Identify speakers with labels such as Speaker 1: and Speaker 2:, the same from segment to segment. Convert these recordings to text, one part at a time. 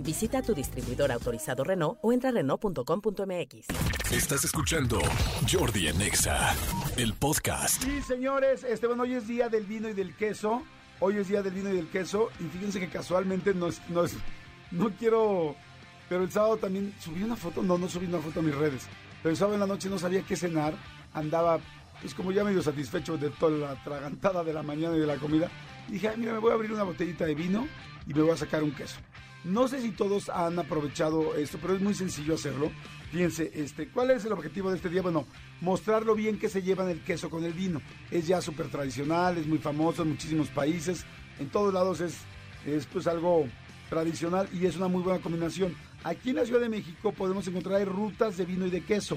Speaker 1: Visita tu distribuidor autorizado Renault o entra a Renault.com.mx.
Speaker 2: Estás escuchando Jordi Anexa, el podcast.
Speaker 3: Sí, señores, este, bueno, hoy es día del vino y del queso. Hoy es día del vino y del queso. Y fíjense que casualmente no es, no es, no quiero, pero el sábado también subí una foto, no, no subí una foto a mis redes. Pero el sábado en la noche no sabía qué cenar, andaba, pues como ya medio satisfecho de toda la tragantada de la mañana y de la comida. Dije, Ay, mira, me voy a abrir una botellita de vino y me voy a sacar un queso. No sé si todos han aprovechado esto, pero es muy sencillo hacerlo. Fíjense, este, ¿cuál es el objetivo de este día? Bueno, mostrar lo bien que se llevan el queso con el vino. Es ya súper tradicional, es muy famoso en muchísimos países. En todos lados es, es pues algo tradicional y es una muy buena combinación. Aquí en la Ciudad de México podemos encontrar rutas de vino y de queso.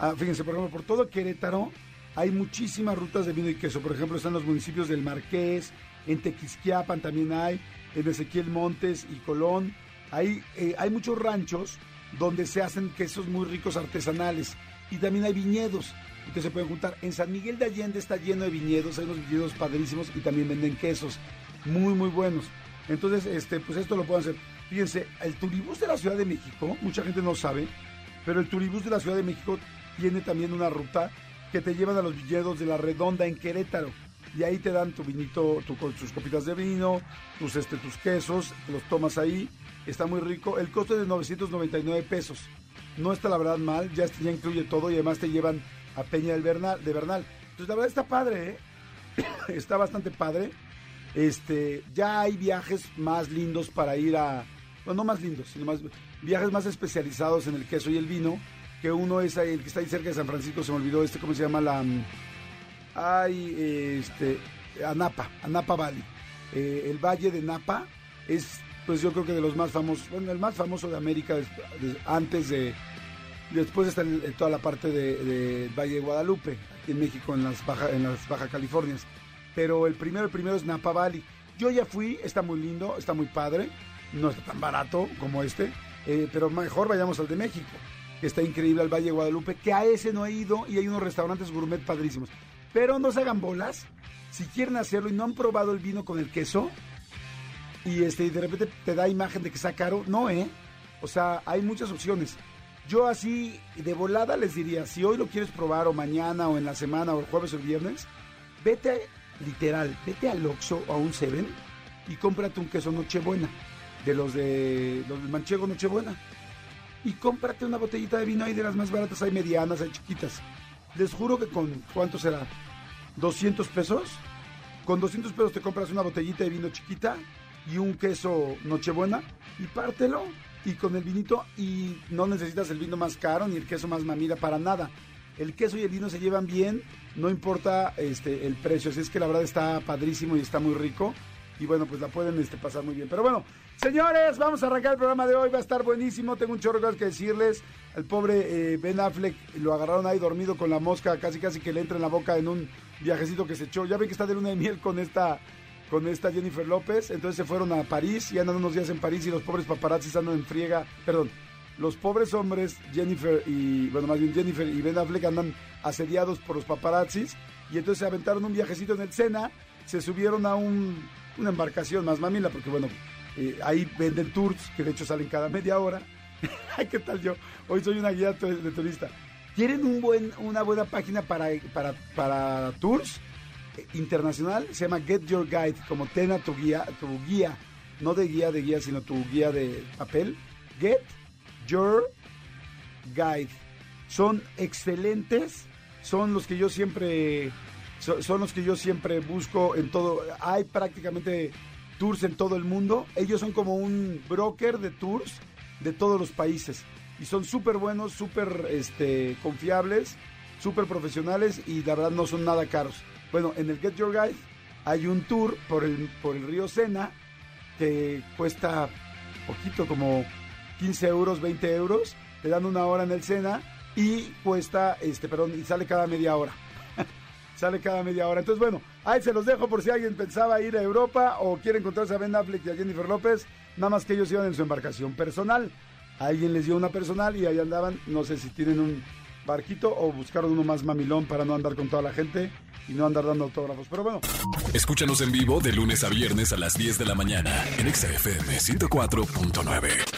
Speaker 3: Ah, fíjense, por ejemplo, por todo Querétaro hay muchísimas rutas de vino y queso. Por ejemplo, están los municipios del Marqués, en Tequisquiapan también hay, en Ezequiel Montes y Colón. Hay, eh, hay muchos ranchos donde se hacen quesos muy ricos artesanales y también hay viñedos que se pueden juntar. En San Miguel de Allende está lleno de viñedos, hay unos viñedos padrísimos y también venden quesos muy muy buenos. Entonces, este, pues esto lo pueden hacer. Fíjense, el turibús de la Ciudad de México, mucha gente no sabe, pero el turibús de la Ciudad de México tiene también una ruta que te llevan a los viñedos de la Redonda en Querétaro y ahí te dan tu vinito, tus copitas de vino, tus, este, tus quesos, los tomas ahí, está muy rico. El costo es de 999 pesos. No está la verdad mal, ya, ya incluye todo y además te llevan a Peña del Bernal, de Bernal. Entonces la verdad está padre, ¿eh? está bastante padre. Este, ya hay viajes más lindos para ir a, bueno, no más lindos, sino más viajes más especializados en el queso y el vino, que uno es el que está ahí cerca de San Francisco, se me olvidó este, ¿cómo se llama? La, hay este, Anapa, Anapa Valley. Eh, el valle de Napa es, pues yo creo que de los más famosos, bueno, el más famoso de América antes de, después está toda la parte del de Valle de Guadalupe, aquí en México, en las, baja, en las Baja Californias. Pero el primero, el primero es Napa Valley. Yo ya fui, está muy lindo, está muy padre, no está tan barato como este, eh, pero mejor vayamos al de México, está increíble al Valle de Guadalupe, que a ese no he ido y hay unos restaurantes gourmet padrísimos. Pero no se hagan bolas. Si quieren hacerlo y no han probado el vino con el queso, y este de repente te da imagen de que está caro, no, ¿eh? O sea, hay muchas opciones. Yo así de volada les diría, si hoy lo quieres probar o mañana o en la semana o el jueves o el viernes, vete literal, vete al Oxxo o a un Seven y cómprate un queso Nochebuena, de los de los del Manchego Nochebuena. Y cómprate una botellita de vino ahí de las más baratas, hay medianas, hay chiquitas. Les juro que con, ¿cuánto será? ¿200 pesos? Con 200 pesos te compras una botellita de vino chiquita y un queso Nochebuena y pártelo y con el vinito y no necesitas el vino más caro ni el queso más mamila para nada. El queso y el vino se llevan bien, no importa este el precio, así es que la verdad está padrísimo y está muy rico y bueno, pues la pueden este, pasar muy bien. Pero bueno, señores, vamos a arrancar el programa de hoy, va a estar buenísimo, tengo un chorro que decirles. El pobre eh, Ben Affleck lo agarraron ahí dormido con la mosca, casi casi que le entra en la boca en un viajecito que se echó. Ya ven que está de luna de miel con esta con esta Jennifer López, entonces se fueron a París y andan unos días en París y los pobres paparazzis andan en friega, perdón, los pobres hombres, Jennifer y, bueno, más bien Jennifer y Ben Affleck andan asediados por los paparazzis y entonces se aventaron un viajecito en el Sena, se subieron a un, una embarcación más mamila, porque bueno, eh, ahí venden tours, que de hecho salen cada media hora. Ay, ¿qué tal yo? Hoy soy una guía de turista. ¿Quieren un buen, una buena página para, para, para tours? internacional se llama Get Your Guide, como tena tu guía, tu guía, no de guía de guía, sino tu guía de papel. Get Your Guide. Son excelentes, son los que yo siempre, son, los que yo siempre busco en todo. Hay prácticamente tours en todo el mundo. Ellos son como un broker de tours de todos los países y son súper buenos, súper este, confiables, súper profesionales y la verdad no son nada caros. Bueno, en el Get Your Guide hay un tour por el, por el río Sena que cuesta poquito, como 15 euros, 20 euros. Te dan una hora en el Sena y cuesta, este, perdón, y sale cada media hora. Sale cada media hora. Entonces, bueno, ahí se los dejo por si alguien pensaba ir a Europa o quiere encontrarse a Ben Affleck y a Jennifer López, nada más que ellos iban en su embarcación personal. Alguien les dio una personal y ahí andaban, no sé si tienen un barquito o buscaron uno más mamilón para no andar con toda la gente y no andar dando autógrafos. Pero bueno.
Speaker 2: Escúchanos en vivo de lunes a viernes a las 10 de la mañana en XFM 104.9.